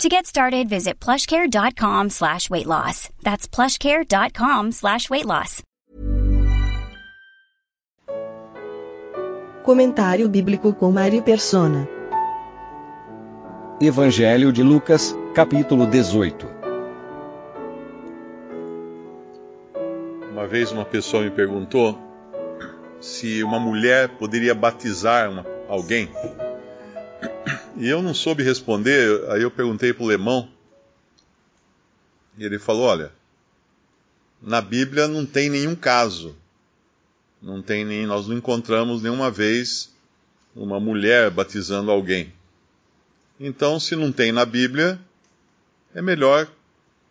To get started, visit plushcare.com slash weight loss. That's plushcare.com slash weight loss. Comentário bíblico com Mari Persona. Evangelho de Lucas, capítulo 18. Uma vez uma pessoa me perguntou se uma mulher poderia batizar uma, alguém. E eu não soube responder, aí eu perguntei para o Lemão. E ele falou: Olha, na Bíblia não tem nenhum caso. Não tem nem, nós não encontramos nenhuma vez uma mulher batizando alguém. Então, se não tem na Bíblia, é melhor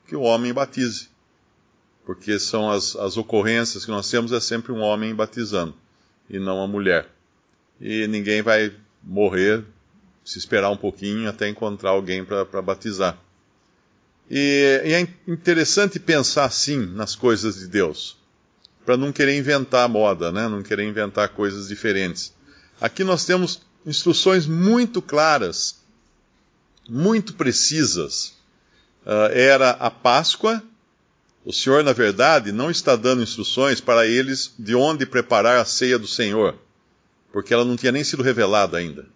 que o homem batize. Porque são as, as ocorrências que nós temos é sempre um homem batizando e não a mulher. E ninguém vai morrer se esperar um pouquinho até encontrar alguém para batizar. E, e, é interessante pensar assim nas coisas de Deus, para não querer inventar moda, né? não querer inventar coisas diferentes. Aqui nós temos instruções muito claras, muito precisas. Uh, era a Páscoa. O Senhor, na verdade, não está dando instruções para eles de onde preparar a ceia do Senhor, porque ela não tinha nem sido revelada ainda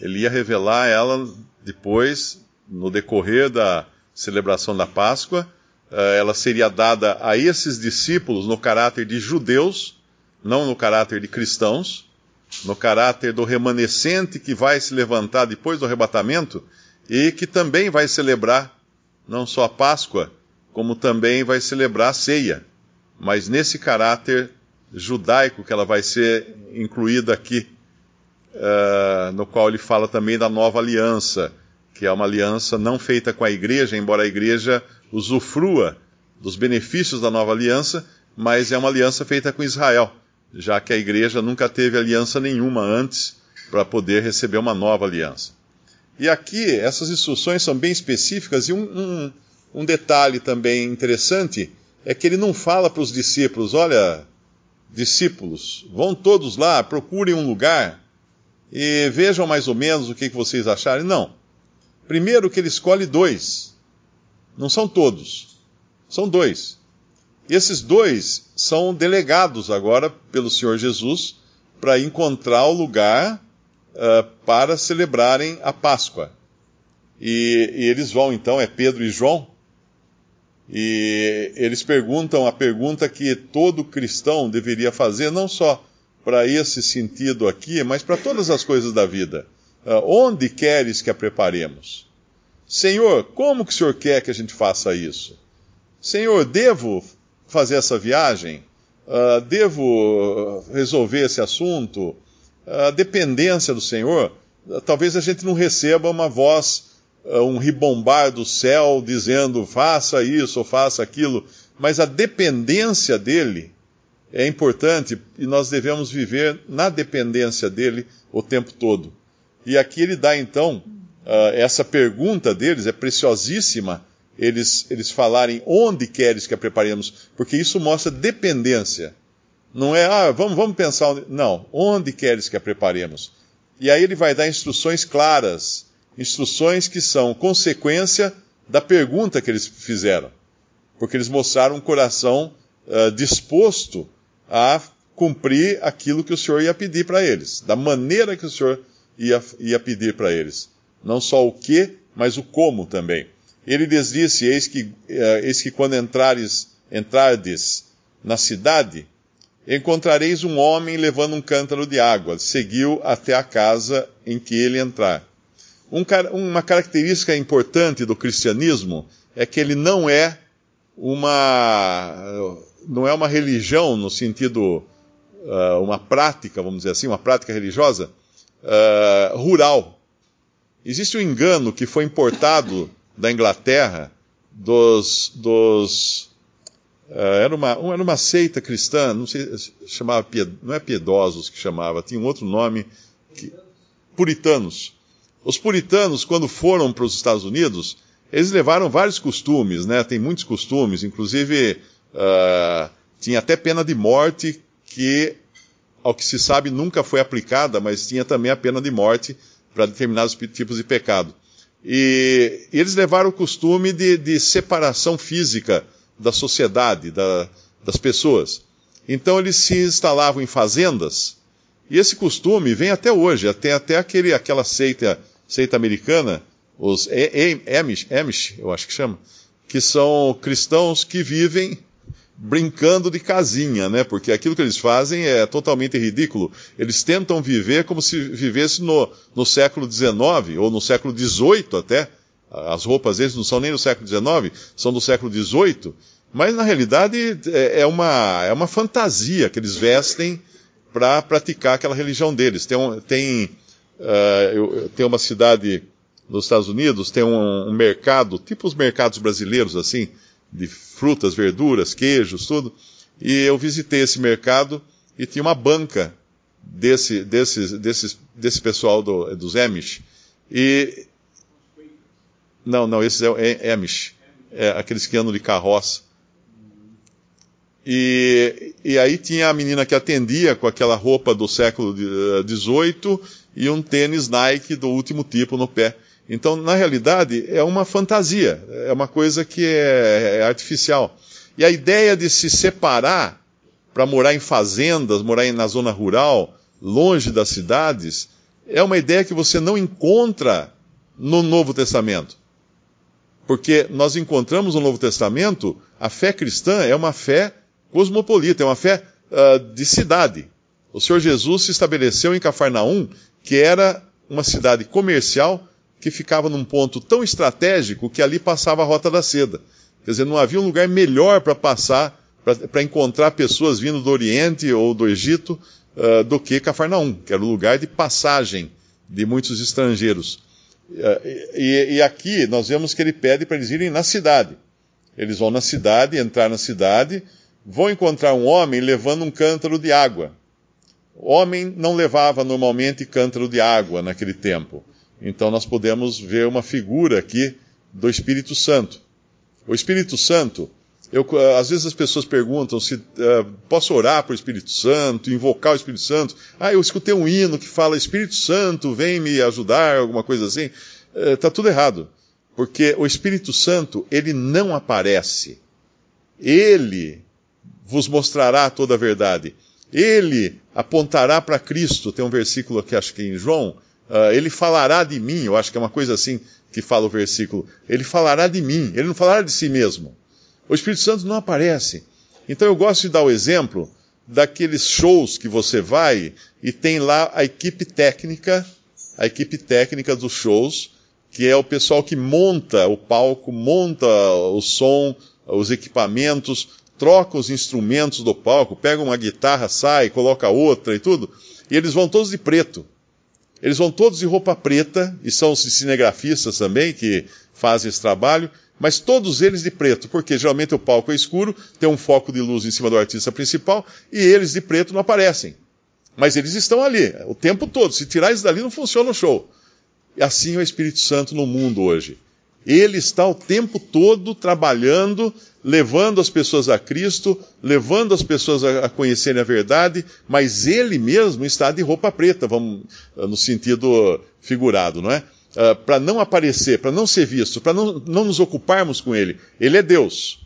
ele ia revelar ela depois, no decorrer da celebração da Páscoa. Eh, ela seria dada a esses discípulos no caráter de judeus, não no caráter de cristãos, no caráter do remanescente que vai se levantar depois do arrebatamento e que também vai celebrar não só a Páscoa, como também vai celebrar a ceia. Mas nesse caráter judaico que ela vai ser incluída aqui uh, no qual ele fala também da nova aliança, que é uma aliança não feita com a igreja, embora a igreja usufrua dos benefícios da nova aliança, mas é uma aliança feita com Israel, já que a igreja nunca teve aliança nenhuma antes para poder receber uma nova aliança. E aqui, essas instruções são bem específicas, e um, um, um detalhe também interessante é que ele não fala para os discípulos: olha, discípulos, vão todos lá, procurem um lugar e vejam mais ou menos o que vocês acharem. Não. Primeiro que ele escolhe dois. Não são todos. São dois. Esses dois são delegados agora pelo Senhor Jesus para encontrar o lugar uh, para celebrarem a Páscoa. E, e eles vão então, é Pedro e João, e eles perguntam a pergunta que todo cristão deveria fazer, não só para esse sentido aqui, mas para todas as coisas da vida. Uh, onde queres que a preparemos? Senhor, como que o Senhor quer que a gente faça isso? Senhor, devo fazer essa viagem? Uh, devo resolver esse assunto? A dependência do Senhor, uh, talvez a gente não receba uma voz, um ribombar do céu dizendo faça isso ou faça aquilo, mas a dependência dele é importante e nós devemos viver na dependência dele o tempo todo. E aqui ele dá então uh, essa pergunta deles, é preciosíssima eles, eles falarem onde queres que a preparemos, porque isso mostra dependência. Não é, ah, vamos, vamos pensar, onde... não, onde queres que a preparemos? E aí ele vai dar instruções claras, instruções que são consequência da pergunta que eles fizeram, porque eles mostraram um coração uh, disposto a cumprir aquilo que o Senhor ia pedir para eles, da maneira que o Senhor ia, ia pedir para eles. Não só o que, mas o como também. Ele lhes disse: Eis que, uh, eis que quando entrares, entrardes na cidade, encontrareis um homem levando um cântaro de água. Seguiu até a casa em que ele entrar. Um, uma característica importante do cristianismo é que ele não é uma não é uma religião no sentido, uh, uma prática, vamos dizer assim, uma prática religiosa uh, rural. Existe um engano que foi importado da Inglaterra dos, dos era, uma, era uma seita cristã, não sei, chamava, não é piedosos que chamava, tinha um outro nome, que, puritanos. Os puritanos, quando foram para os Estados Unidos, eles levaram vários costumes, né? Tem muitos costumes, inclusive uh, tinha até pena de morte que, ao que se sabe, nunca foi aplicada, mas tinha também a pena de morte para determinados tipos de pecado. E, e eles levaram o costume de, de separação física da sociedade, da, das pessoas. Então eles se instalavam em fazendas, e esse costume vem até hoje, até, até aquele, aquela seita, seita americana, os Amish, eu acho que chama, que são cristãos que vivem brincando de casinha, né? Porque aquilo que eles fazem é totalmente ridículo. Eles tentam viver como se vivesse no, no século XIX ou no século XVIII até. As roupas deles não são nem do século XIX, são do século XVIII. Mas na realidade é, é uma, é uma fantasia que eles vestem para praticar aquela religião deles. Tem, um, tem, uh, eu, tem uma cidade nos Estados Unidos, tem um, um, mercado, tipo os mercados brasileiros, assim, de frutas, verduras, queijos, tudo. E eu visitei esse mercado e tinha uma banca desse, desse, desse, desse pessoal do, dos Amish. E. Não, não, esses é Amish. É, aqueles que andam de carroça. E, e aí tinha a menina que atendia com aquela roupa do século XVIII e um tênis Nike do último tipo no pé. Então, na realidade, é uma fantasia, é uma coisa que é, é artificial. E a ideia de se separar para morar em fazendas, morar na zona rural, longe das cidades, é uma ideia que você não encontra no Novo Testamento. Porque nós encontramos no Novo Testamento, a fé cristã é uma fé cosmopolita, é uma fé uh, de cidade. O Senhor Jesus se estabeleceu em Cafarnaum, que era uma cidade comercial que ficava num ponto tão estratégico que ali passava a Rota da Seda. Quer dizer, não havia um lugar melhor para passar, para encontrar pessoas vindo do Oriente ou do Egito, uh, do que Cafarnaum, que era o lugar de passagem de muitos estrangeiros. Uh, e, e, aqui nós vemos que ele pede para eles irem na cidade. Eles vão na cidade, entrar na cidade, vão encontrar um homem levando um cântaro de água. O homem não levava normalmente cântaro de água naquele tempo. Então nós podemos ver uma figura aqui do Espírito Santo. O Espírito Santo, eu, às vezes as pessoas perguntam se uh, posso orar para o Espírito Santo, invocar o Espírito Santo. Ah, eu escutei um hino que fala Espírito Santo, vem me ajudar, alguma coisa assim. Está uh, tudo errado. Porque o Espírito Santo, ele não aparece. Ele vos mostrará toda a verdade. Ele apontará para Cristo. Tem um versículo aqui, acho que em João. Uh, ele falará de mim, eu acho que é uma coisa assim que fala o versículo. Ele falará de mim, ele não falará de si mesmo. O Espírito Santo não aparece. Então eu gosto de dar o exemplo daqueles shows que você vai e tem lá a equipe técnica, a equipe técnica dos shows, que é o pessoal que monta o palco, monta o som, os equipamentos, troca os instrumentos do palco, pega uma guitarra, sai, coloca outra e tudo, e eles vão todos de preto. Eles vão todos de roupa preta, e são os cinegrafistas também que fazem esse trabalho, mas todos eles de preto, porque geralmente o palco é escuro, tem um foco de luz em cima do artista principal, e eles de preto não aparecem. Mas eles estão ali, o tempo todo. Se tirar eles dali, não funciona o show. E assim é o Espírito Santo no mundo hoje. Ele está o tempo todo trabalhando, levando as pessoas a Cristo, levando as pessoas a, conhecerem a verdade, mas ele mesmo está de roupa preta, vamos no sentido figurado, não é? Uh, para não aparecer, para não ser visto, para não, não nos ocuparmos com ele. Ele é Deus.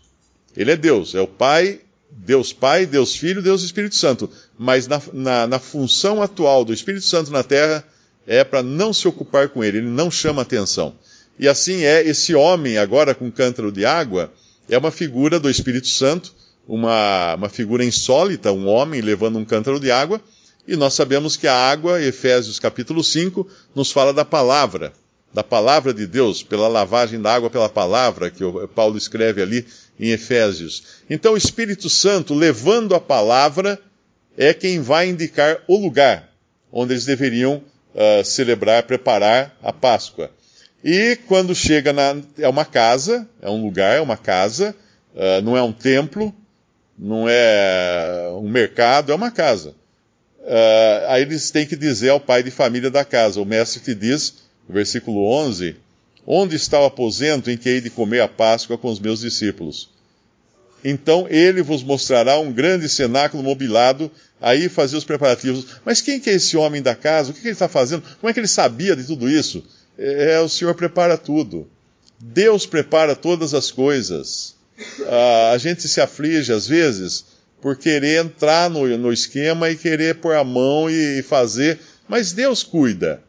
Ele é Deus, é o Pai, Deus Pai, Deus Filho, Deus Espírito Santo. Mas na, na, na função atual do Espírito Santo na terra é para não se ocupar com ele, ele não chama atenção. E assim é esse homem agora com cântaro de água, é uma figura do Espírito Santo, uma, uma figura insólita, um homem levando um cântaro de água, e nós sabemos que a água, Efésios capítulo 5, nos fala da palavra, da palavra de Deus, pela lavagem da água pela palavra, que Paulo escreve ali em Efésios. Então o Espírito Santo, levando a palavra, é quem vai indicar o lugar onde eles deveriam uh, celebrar, preparar a Páscoa. E quando chega na. É uma casa, é um lugar, é uma casa, uh, não é um templo, não é um mercado, é uma casa. Uh, aí eles têm que dizer ao pai de família da casa. O mestre te diz, versículo 11, onde está o aposento em que hei de comer a Páscoa com os meus discípulos? Então ele vos mostrará um grande cenáculo mobilado, aí fazer os preparativos. Mas quem que é esse homem da casa? O que, que ele está fazendo? Como é que ele sabia de tudo isso? É, o Senhor prepara tudo. Deus prepara todas as coisas. Ah, a gente se aflige às vezes por querer entrar no, no esquema e querer pôr a mão e, e fazer, mas Deus cuida.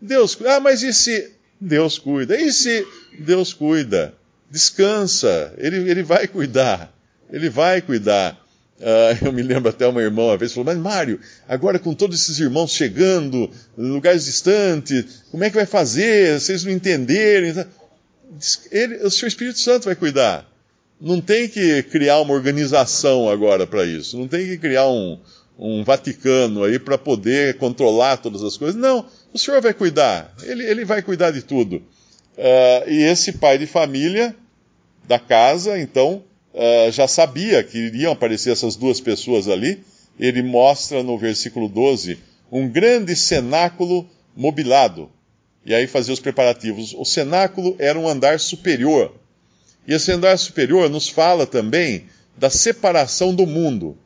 Deus, ah, mas e se Deus cuida? E se Deus cuida? Descansa, ele, ele vai cuidar, ele vai cuidar. Uh, eu me lembro até uma irmã uma vez falou: Mas Mário, agora com todos esses irmãos chegando, lugares distantes, como é que vai fazer? Vocês não entenderem? Ele, o seu Espírito Santo vai cuidar. Não tem que criar uma organização agora para isso. Não tem que criar um, um Vaticano aí para poder controlar todas as coisas. Não, o Senhor vai cuidar. Ele, ele vai cuidar de tudo. Uh, e esse pai de família da casa, então, uh, já sabia que iriam aparecer essas duas pessoas ali. Ele mostra no versículo 12 um grande cenáculo mobilado. E aí fazia os preparativos. O cenáculo era um andar superior e esse andar superior nos fala também da separação do mundo.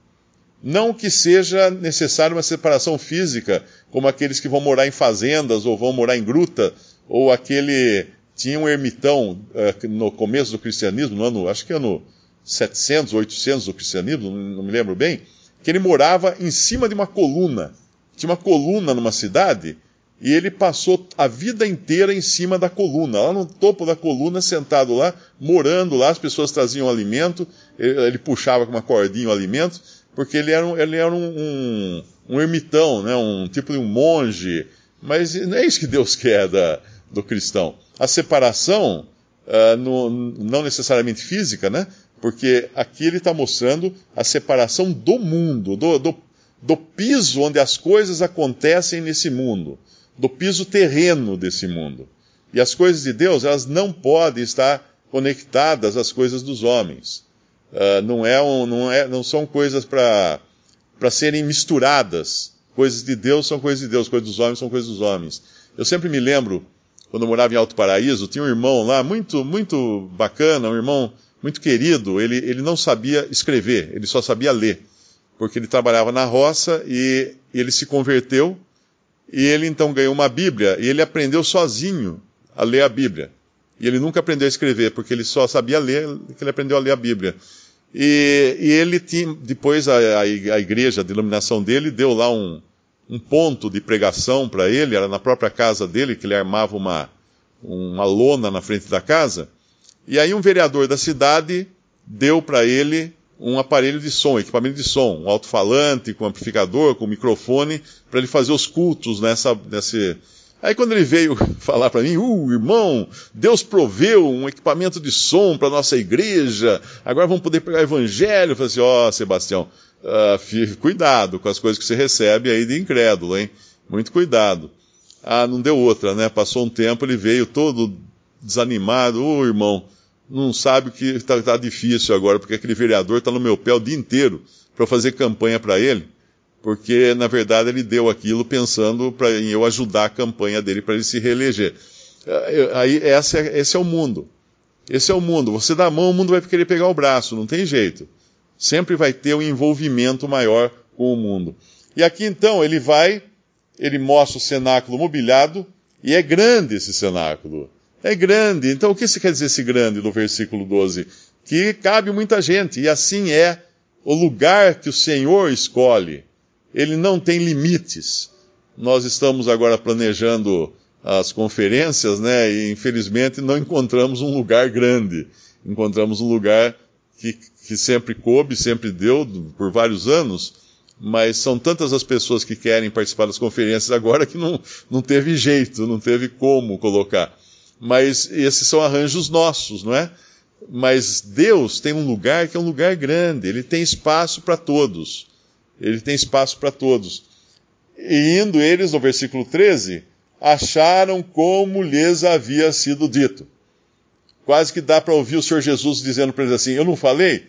Não que seja necessária uma separação física, como aqueles que vão morar em fazendas ou vão morar em gruta, ou aquele. Tinha um ermitão uh, no começo do cristianismo, no ano, acho que ano 700, 800 do cristianismo, não me lembro bem, que ele morava em cima de uma coluna. Tinha uma coluna numa cidade e ele passou a vida inteira em cima da coluna, lá no topo da coluna, sentado lá, morando lá, as pessoas traziam alimento, ele, puxava com uma cordinha o alimento, porque ele era um, ele era um, um, um, ermitão, né, um tipo de um monge, mas não é isso que Deus quer da, do cristão. A separação, uh, no, não necessariamente física, né, porque aqui ele está mostrando a separação do mundo, do, do, do piso onde as coisas acontecem nesse mundo do piso terreno desse mundo. E as coisas de Deus, elas não podem estar conectadas às coisas dos homens. Uh, não, é um, não, é, não são coisas para serem misturadas. Coisas de Deus são coisas de Deus, coisas dos homens são coisas dos homens. Eu sempre me lembro, quando eu morava em Alto Paraíso, tinha um irmão lá, muito, muito bacana, um irmão muito querido, ele, ele não sabia escrever, ele só sabia ler. Porque ele trabalhava na roça e ele se converteu e ele então ganhou uma Bíblia e ele aprendeu sozinho a ler a Bíblia. E ele nunca aprendeu a escrever, porque ele só sabia ler, que ele aprendeu a ler a Bíblia. E, e ele tinha, depois a, a, a, igreja, a denominação dele, deu lá um, um ponto de pregação para ele, era na própria casa dele, que ele armava uma, uma lona na frente da casa. E aí um vereador da cidade deu para ele um aparelho de som, equipamento de som, um alto-falante com amplificador, com microfone, para ele fazer os cultos nessa, nesse. Aí quando ele veio falar para mim, uh, irmão, Deus proveu um equipamento de som para nossa igreja, agora vamos poder pegar o evangelho. Eu falei assim, ó, oh, Sebastião, uh, cuidado com as coisas que você recebe aí de incrédulo, hein? Muito cuidado. Ah, não deu outra, né? Passou um tempo, ele veio todo desanimado, oh, irmão, não sabe que está tá difícil agora, porque aquele vereador está no meu pé o dia inteiro para fazer campanha para ele, porque na verdade ele deu aquilo pensando pra, em eu ajudar a campanha dele para ele se reeleger. É, aí esse é, esse é o mundo. Esse é o mundo. Você dá a mão, o mundo vai querer pegar o braço, não tem jeito. Sempre vai ter um envolvimento maior com o mundo. E aqui então ele vai, ele mostra o cenáculo mobiliado, e é grande esse cenáculo é grande. Então, o que isso quer dizer esse grande no versículo 12? Que cabe muita gente, e assim é o lugar que o Senhor escolhe. Ele não tem limites. Nós estamos agora planejando as conferências, né? E infelizmente não encontramos um lugar grande. Encontramos um lugar que, que sempre coube, sempre deu por vários anos, mas são tantas as pessoas que querem participar das conferências agora que não, não teve jeito, não teve como colocar. Mas esses são arranjos nossos, não é? Mas Deus tem um lugar que é um lugar grande, ele tem espaço para todos. Ele tem espaço para todos. E indo eles, no versículo 13, acharam como lhes havia sido dito. Quase que dá para ouvir o Senhor Jesus dizendo para eles assim: Eu não falei?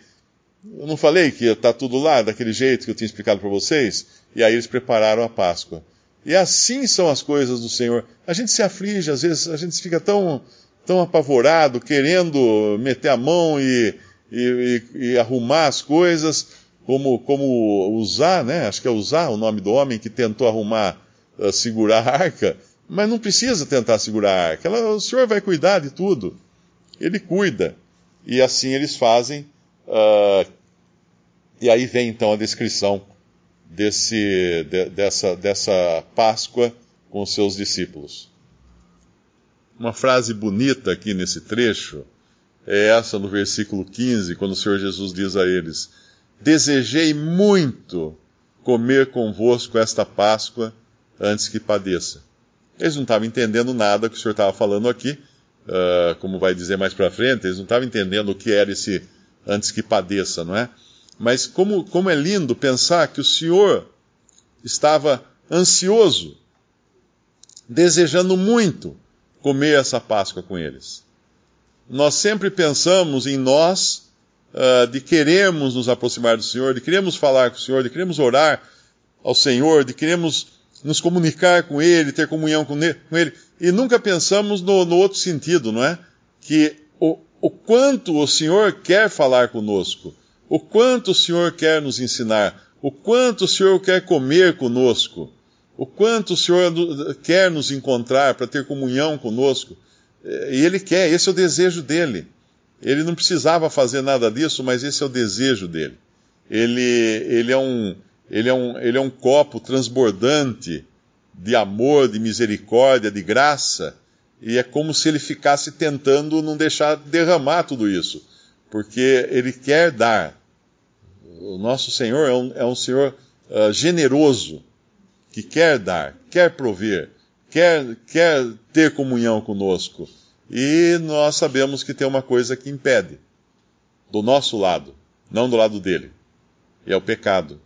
Eu não falei que está tudo lá, daquele jeito que eu tinha explicado para vocês? E aí eles prepararam a Páscoa. E assim são as coisas do Senhor. A gente se aflige, às vezes a gente fica tão, tão apavorado, querendo meter a mão e, e, e, e arrumar as coisas, como, como usar, né? Acho que é usar o nome do homem que tentou arrumar, uh, segurar a arca. Mas não precisa tentar segurar a arca. Ela, o Senhor vai cuidar de tudo. Ele cuida. E assim eles fazem. Uh, e aí vem então a descrição desse, de, dessa, dessa Páscoa com os seus discípulos. Uma frase bonita aqui nesse trecho é essa no versículo 15, quando o Senhor Jesus diz a eles: Desejei muito comer convosco esta Páscoa antes que padeça. Eles não estavam entendendo nada que o Senhor estava falando aqui, uh, como vai dizer mais para frente, eles não estavam entendendo o que era esse antes que padeça, não é? Mas como, como é lindo pensar que o Senhor estava ansioso, desejando muito comer essa Páscoa com eles. Nós sempre pensamos em nós, uh, de queremos nos aproximar do Senhor, de queremos falar com o Senhor, de queremos orar ao Senhor, de queremos nos comunicar com Ele, ter comunhão com Ele, e nunca pensamos no, no outro sentido, não é? Que o, o quanto o Senhor quer falar conosco, o quanto o Senhor quer nos ensinar, o quanto o Senhor quer comer conosco, o quanto o Senhor quer nos encontrar para ter comunhão conosco. E Ele quer, esse é o desejo dele. Ele não precisava fazer nada disso, mas esse é o desejo dele. Ele, ele, é, um, ele, é, um, ele é um copo transbordante de amor, de misericórdia, de graça, e é como se ele ficasse tentando não deixar derramar tudo isso porque Ele quer dar. O nosso Senhor é um, é um Senhor uh, generoso, que quer dar, quer prover, quer, quer ter comunhão conosco. E nós sabemos que tem uma coisa que impede, do nosso lado, não do lado dele, e é o pecado.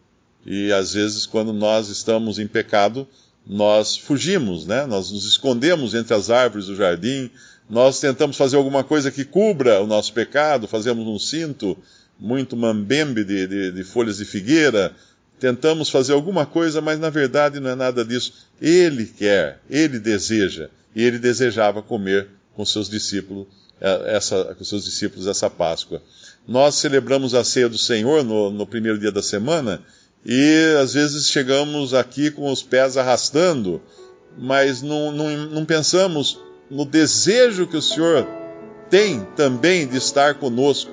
E às vezes, quando nós estamos em pecado, nós fugimos, né? Nós nos escondemos entre as árvores do jardim, nós tentamos fazer alguma coisa que cubra o nosso pecado, fazemos um cinto muito mambembe de, de, de folhas de figueira, tentamos fazer alguma coisa, mas na verdade não é nada disso. Ele quer, ele deseja, e ele desejava comer com seus discípulos eh, essa, com seus discípulos essa Páscoa. Nós celebramos a ceia do Senhor no, no primeiro dia da semana e às vezes chegamos aqui com os pés arrastando, mas não, não, não pensamos no desejo que o Senhor tem também de estar conosco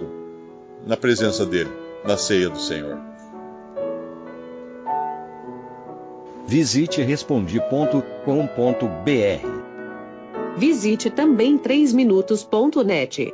na presença dEle, na ceia do Senhor. Visite respondi.com.br. Visite também 3minutos.net.